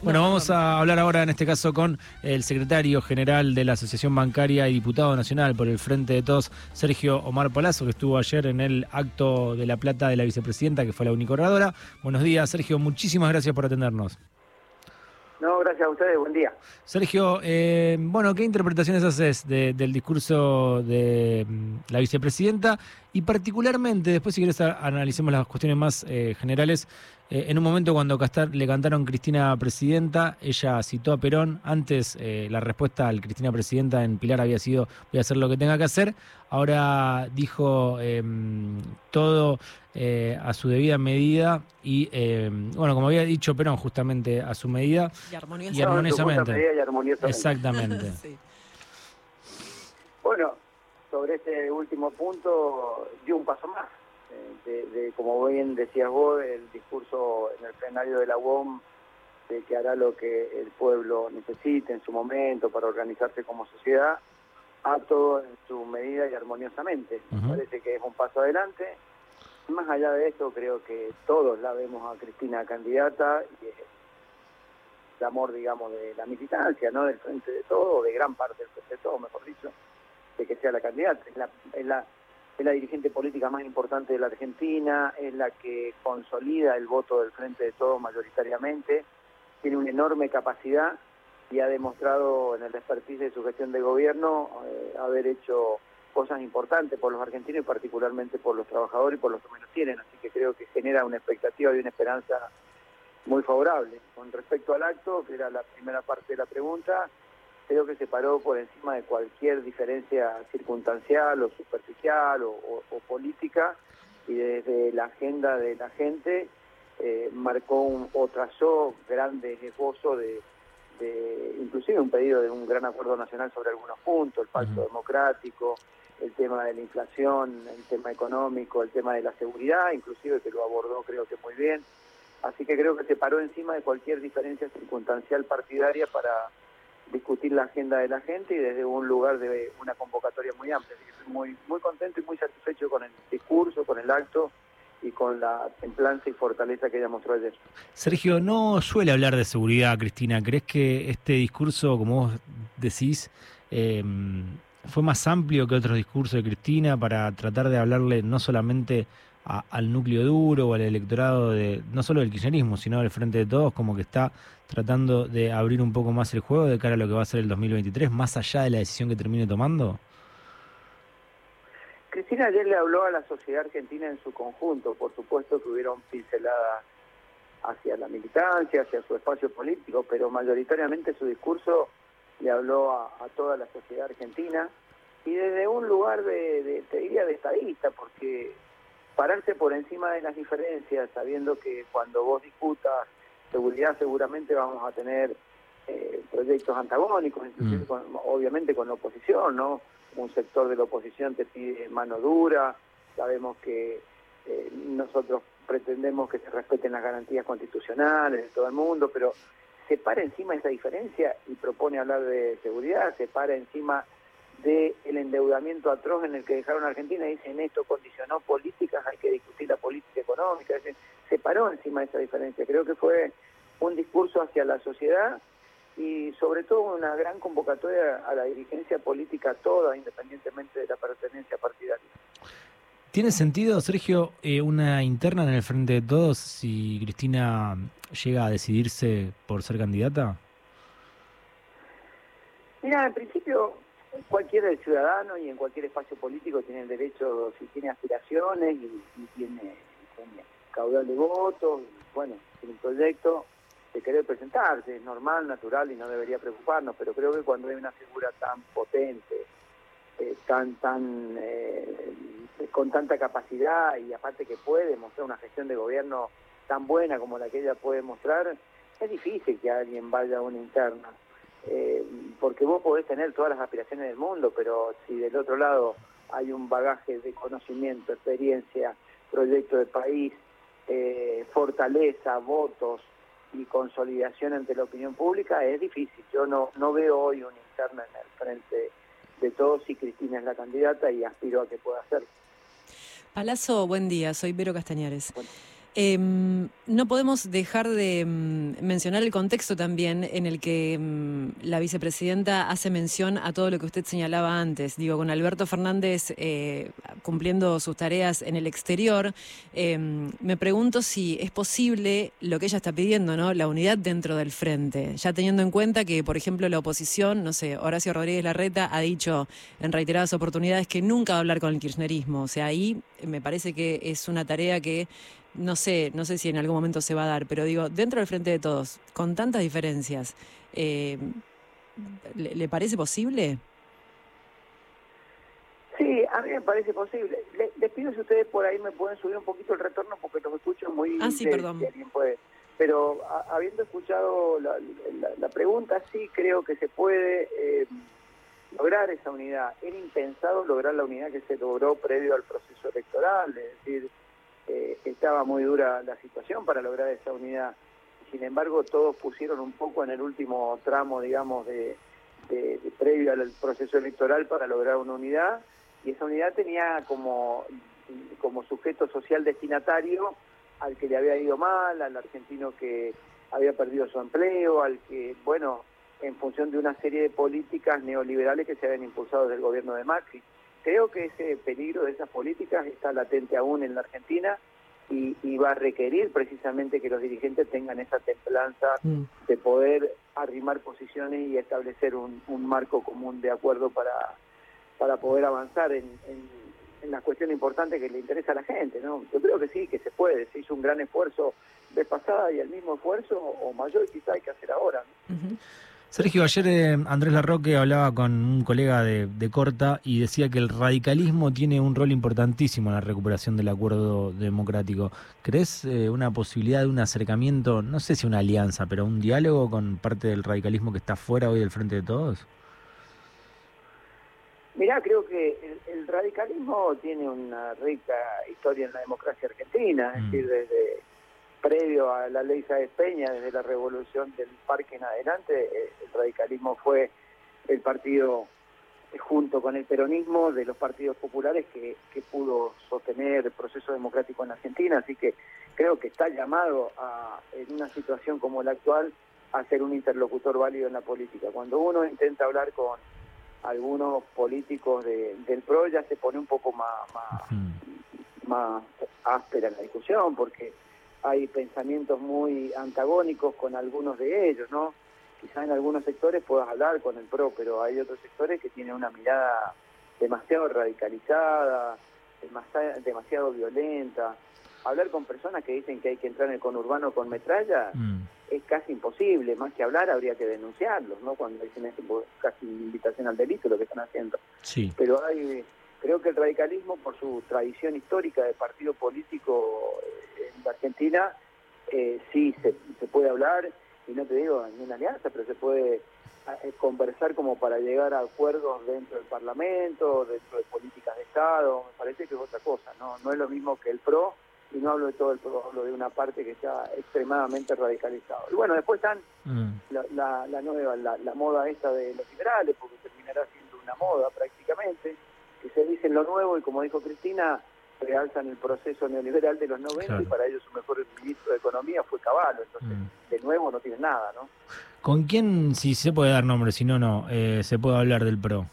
Bueno, vamos a hablar ahora en este caso con el secretario general de la Asociación Bancaria y diputado nacional por el Frente de Todos, Sergio Omar Palazzo, que estuvo ayer en el acto de la plata de la vicepresidenta, que fue la única oradora. Buenos días, Sergio, muchísimas gracias por atendernos. No, gracias a ustedes, buen día. Sergio, eh, bueno, ¿qué interpretaciones haces de- del discurso de mm, la vicepresidenta? Y particularmente, después si quieres a- analicemos las cuestiones más eh, generales, eh, en un momento cuando Castar, le cantaron Cristina Presidenta, ella citó a Perón, antes eh, la respuesta al Cristina Presidenta en Pilar había sido voy a hacer lo que tenga que hacer, ahora dijo em, todo eh, a su debida medida y, em, bueno, como había dicho Perón justamente a su medida, Y. No, armoniosamente. medida y armoniosamente. exactamente. Sí. Bueno, sobre este último punto, dio un paso más. eh, De, de, como bien decías vos, el discurso en el plenario de la UOM de que hará lo que el pueblo necesite en su momento para organizarse como sociedad, a todo en su medida y armoniosamente. Me Ujú. parece que es un paso adelante. Más allá de eso, creo que todos la vemos a Cristina candidata y el amor, digamos, de la militancia, ¿no? Del frente de todo, de gran parte del frente de todo, mejor dicho, de que sea la candidata. Es la, es la, es la dirigente política más importante de la Argentina, es la que consolida el voto del frente de todo mayoritariamente, tiene una enorme capacidad y ha demostrado en el expertise de su gestión de gobierno eh, haber hecho cosas importantes por los argentinos y particularmente por los trabajadores y por los que menos tienen. Así que creo que genera una expectativa y una esperanza muy favorable. Con respecto al acto, que era la primera parte de la pregunta, creo que se paró por encima de cualquier diferencia circunstancial o superficial o, o- o política y desde la agenda de la gente eh, marcó un, o trazó grandes esbozos de, de inclusive un pedido de un gran acuerdo nacional sobre algunos puntos, el pacto democrático, el tema de la inflación, el tema económico, el tema de la seguridad, inclusive que lo abordó creo que muy bien. Así que creo que se paró encima de cualquier diferencia circunstancial partidaria para discutir la agenda de la gente y desde un lugar de una convocatoria muy amplia. Así que estoy muy, muy contento y muy satisfecho con el discurso, con el acto y con la templanza y fortaleza que ella mostró ayer. Sergio, no suele hablar de seguridad, Cristina. ¿Crees que este discurso, como vos decís, eh, fue más amplio que otros discursos de Cristina para tratar de hablarle no solamente al núcleo duro o al electorado de no solo del kirchnerismo, sino del Frente de Todos, como que está tratando de abrir un poco más el juego de cara a lo que va a ser el 2023, más allá de la decisión que termine tomando? Cristina ayer le habló a la sociedad argentina en su conjunto, por supuesto que hubieron pinceladas hacia la militancia, hacia su espacio político, pero mayoritariamente su discurso le habló a, a toda la sociedad argentina y desde un lugar de, de, te diría, de estadista, porque pararse por encima de las diferencias, sabiendo que cuando vos discutas seguridad seguramente vamos a tener eh, proyectos antagónicos, inclusive Mm. con- obviamente con la oposición, ¿no? Un sector de la oposición te pide mano dura, sabemos que eh, nosotros pretendemos que se respeten las garantías constitucionales de todo el mundo, pero se para encima esa diferencia y propone hablar de seguridad, se para encima del endeudamiento atroz en el que dejaron a Argentina y dicen esto condicionó políticas, hay que discutir la política económica, decir, se paró encima de esa diferencia. Creo que fue un discurso hacia la sociedad y sobre todo una gran convocatoria a la dirigencia política toda, independientemente de la pertenencia partidaria. ¿Tiene sentido, Sergio, eh, una interna en el Frente de Todos si Cristina llega a decidirse por ser candidata? Mira, en principio cualquier ciudadano y en cualquier espacio político tiene el derecho, si tiene aspiraciones y, y tiene, tiene caudal de votos, bueno, un proyecto de querer presentarse, es normal, natural y no debería preocuparnos, pero creo que cuando hay una figura tan potente, eh, tan, tan, eh, con tanta capacidad y aparte que puede mostrar una gestión de gobierno tan buena como la que ella puede mostrar, es difícil que alguien vaya a una interna. Eh, porque vos podés tener todas las aspiraciones del mundo, pero si del otro lado hay un bagaje de conocimiento, experiencia, proyecto de país, eh, fortaleza, votos y consolidación ante la opinión pública, es difícil. Yo no, no veo hoy una interna en el frente de todos si Cristina es la candidata y aspiro a que pueda hacerlo. Palazzo, buen día. Soy Vero Castañares. Bueno. Em, no podemos dejar de mm, mencionar el contexto también en el que mm, la vicepresidenta hace mención a todo lo que usted señalaba antes. Digo, con Alberto Fernández eh, cumpliendo sus tareas en el exterior, em, me pregunto si es posible lo que ella está pidiendo, ¿no? La unidad dentro del frente. Ya teniendo en cuenta que, por ejemplo, la oposición, no sé, Horacio Rodríguez Larreta ha dicho en reiteradas oportunidades que nunca va a hablar con el kirchnerismo. O sea, ahí me parece que es una tarea que no sé, no sé si en algún momento se va a dar, pero digo, dentro del frente de todos, con tantas diferencias, eh, ¿le, parece posible? Sí, a mí me parece posible. les pido si ustedes por ahí me pueden subir un poquito el retorno porque los escucho muy... Ah, sí, perdón. Pero habiendo escuchado la, pregunta, sí creo que se puede eh, lograr esa unidad. Era impensado lograr la unidad que se logró previo al proceso electoral, es decir, eh, estaba muy dura la situación para lograr esa unidad. Sin embargo, todos pusieron un poco en el último tramo, digamos, de, previo al proceso electoral para lograr una unidad, y esa unidad tenía como, como sujeto social destinatario al que le había ido mal, al argentino que había perdido su empleo, al que, bueno, en función de una serie de políticas neoliberales que se habían impulsado desde el gobierno de Macri. Creo que ese peligro de esas políticas está latente aún en la Argentina y, va a requerir precisamente que los dirigentes tengan esa templanza mm. de poder arrimar posiciones y establecer un, marco común de acuerdo para, para poder avanzar en, en, la cuestión importante que le interesa a la gente. ¿no? Yo creo que sí, que se puede. Se hizo un gran esfuerzo de pasada y el mismo esfuerzo o mayor quizá hay que hacer ahora. Sergio, ayer eh, Andrés Larroque hablaba con un colega de, Corta y decía que el radicalismo tiene un rol importantísimo en la recuperación del acuerdo democrático. ¿Crees eh, una posibilidad de un acercamiento, no sé si una alianza, pero un diálogo con parte del radicalismo que está fuera hoy del frente de todos? Mirá, creo que el, radicalismo tiene una rica historia en la democracia argentina, es mm. decir, desde previo a la ley Sáez Peña, desde la revolución del parque en adelante, eh, el radicalismo fue el partido junto con el peronismo de los partidos populares que, pudo sostener el proceso democrático en Argentina, así que creo que está llamado a, en una situación como la actual a ser un interlocutor válido en la política. Cuando uno intenta hablar con algunos políticos del PRO ya se pone un poco más, más, más áspera en la discusión, porque hay pensamientos muy antagónicos con algunos de ellos, ¿no? Quizá en algunos sectores puedas hablar con el PRO, pero hay otros sectores que tienen una mirada demasiado radicalizada, demasiado, violenta. Hablar con personas que dicen que hay que entrar en el conurbano con metralla mm. es casi imposible. Más que hablar, habría que denunciarlos, ¿no? Cuando dicen pues, casi invitación al delito lo que están haciendo. Sí. Pero hay, creo que el radicalismo, por su tradición histórica de partido político en Argentina eh, sí se, puede hablar, y no te digo en una alianza, pero se puede eh, conversar como para llegar a acuerdos dentro del Parlamento, dentro de políticas de Estado, me parece que es otra cosa, no, no es lo mismo que el PRO, y no hablo de todo el PRO, hablo de una parte que está extremadamente radicalizado. Y bueno, después están mm. la, la, nueva, la, la moda esta de los liberales, porque terminará siendo una moda prácticamente, que se dicen lo nuevo y como dijo Cristina, realzan el proceso neoliberal de los 90 y para ellos su mejor ministro de Economía fue Caballo. Entonces, mm. de nuevo no tienen nada, ¿no? ¿Con quién, si se puede dar nombre, si no, no, eh, se puede hablar del PRO?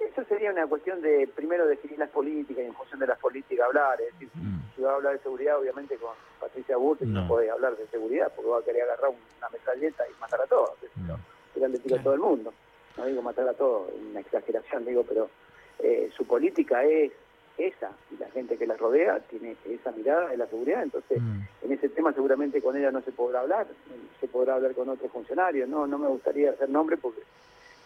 Eso sería una cuestión de, primero, definir las políticas y en función de las políticas hablar. Es decir, mm. si va a hablar de seguridad, obviamente con Patricia Burke no. puede hablar de seguridad porque va a querer agarrar una metralleta y matar a todos. No. le tiro a todo el mundo. No digo matar a todos, una exageración, digo, pero eh, su política es esa, y la gente que la rodea tiene esa mirada de la seguridad, entonces mm. en ese tema seguramente con ella no se podrá hablar, se podrá hablar con otros funcionarios, no, no me gustaría hacer nombre porque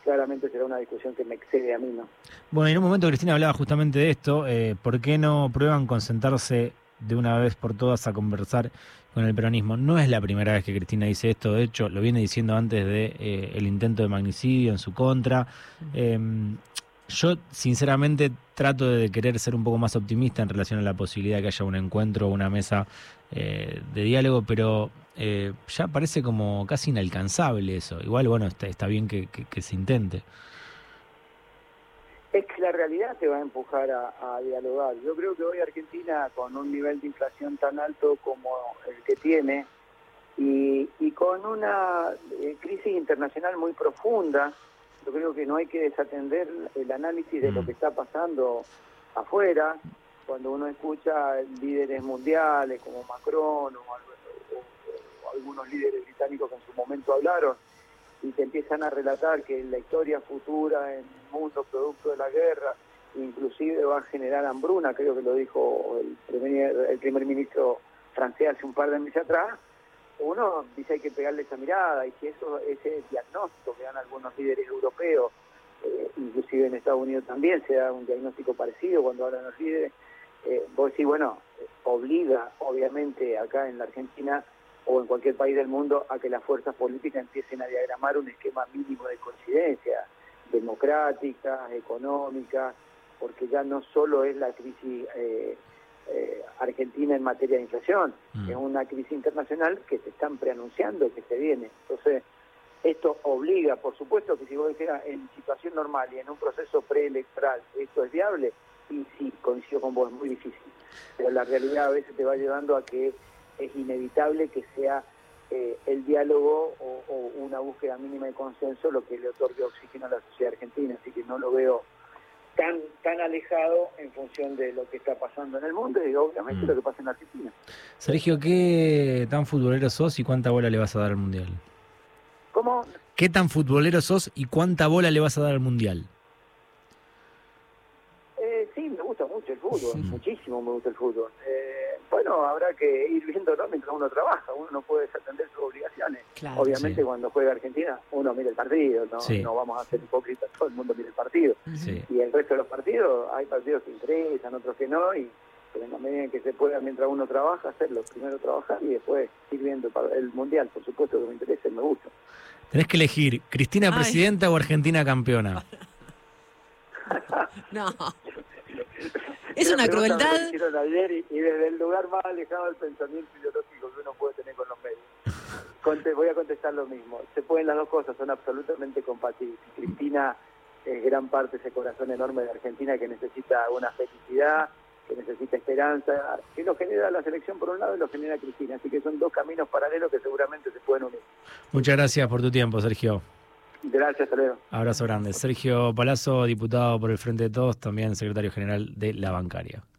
claramente será una discusión que me excede a mí, ¿no? Bueno, en un momento Cristina hablaba justamente de esto, eh, ¿por qué no prueban con sentarse de una vez por todas a conversar con el peronismo? No es la primera vez que Cristina dice esto, de hecho lo viene diciendo antes de eh, el intento de magnicidio en su contra. Yo, sinceramente, trato de querer ser un poco más optimista en relación a la posibilidad de que haya un encuentro o una mesa eh, de diálogo, pero eh, ya parece como casi inalcanzable eso. Igual, bueno, está, está bien que, se intente. Es que la realidad te va a empujar a, dialogar. Yo creo que hoy Argentina, con un nivel de inflación tan alto como el que tiene, y, con una eh, crisis internacional muy profunda, yo creo que no hay que desatender el análisis de lo mm. que está pasando afuera, cuando uno escucha líderes mundiales como Macron o, algunos líderes británicos que en su momento hablaron y te empiezan a relatar que la historia futura en el mundo producto de la guerra inclusive va a generar hambruna, creo que lo dijo el primer, ministro francés hace un par de meses atrás, uno dice hay que pegarle esa mirada y si eso ese diagnóstico que dan algunos líderes europeos, eh, inclusive en Estados Unidos también se da un diagnóstico parecido cuando hablan los líderes, eh, vos decís, bueno, obliga obviamente acá en la Argentina o en cualquier país del mundo a que las fuerzas políticas empiecen a diagramar un esquema mínimo de coincidencia democrática, económica, porque ya no solo es la crisis eh, eh, argentina en materia de inflación, mm. es una crisis internacional que se están preanunciando, que se viene. Entonces, esto obliga, por supuesto que si vos dijeras en situación normal y en un proceso preelectoral, esto es viable, y sí, coincido con vos, es muy difícil. Pero la realidad a veces te va llevando a que es inevitable que sea eh, el diálogo o, una búsqueda mínima de consenso lo que le otorgue oxígeno a la sociedad argentina, así que no lo veo tan tan alejado en función de lo que está pasando en el mundo y obviamente mm. lo que pasa en Argentina. Sergio, ¿qué tan futbolero sos y cuánta bola le vas a dar al Mundial? ¿Cómo? ¿Qué tan futbolero sos y cuánta bola le vas a dar al Mundial? Eh, sí, me gusta mucho el fútbol, muchísimo me gusta el fútbol. Eh, bueno, habrá que ir viéndolo mientras uno trabaja, uno no puede desatender sus obligaciones. Obviamente cuando juega Argentina uno mira el partido, no, no vamos a ser hipócritas, todo el mundo mira el partido. Y el resto de los partidos, hay partidos que interesan, otros que no, y pero en la medida en que se pueda mientras uno trabaja, hacerlo, primero trabajar y después ir viendo el Mundial, por supuesto que me interesa y me gusta. Tenés que elegir, ¿Cristina presidenta o Argentina campeona? no. Es una crueldad. y, desde el lugar más alejado del pensamiento ideológico que uno puede tener con los medios. voy a contestar lo mismo. Se pueden las dos cosas, son absolutamente compatibles. Cristina es gran parte de ese corazón enorme de Argentina que necesita una felicidad, que necesita esperanza, que lo genera la selección por un lado y lo genera Cristina. Así que son dos caminos paralelos que seguramente se pueden unir. Muchas gracias por tu tiempo, Sergio. Gracias, Leo. Abrazo grande. Sergio Palazzo, diputado por el Frente de Todos, también secretario general de la bancaria.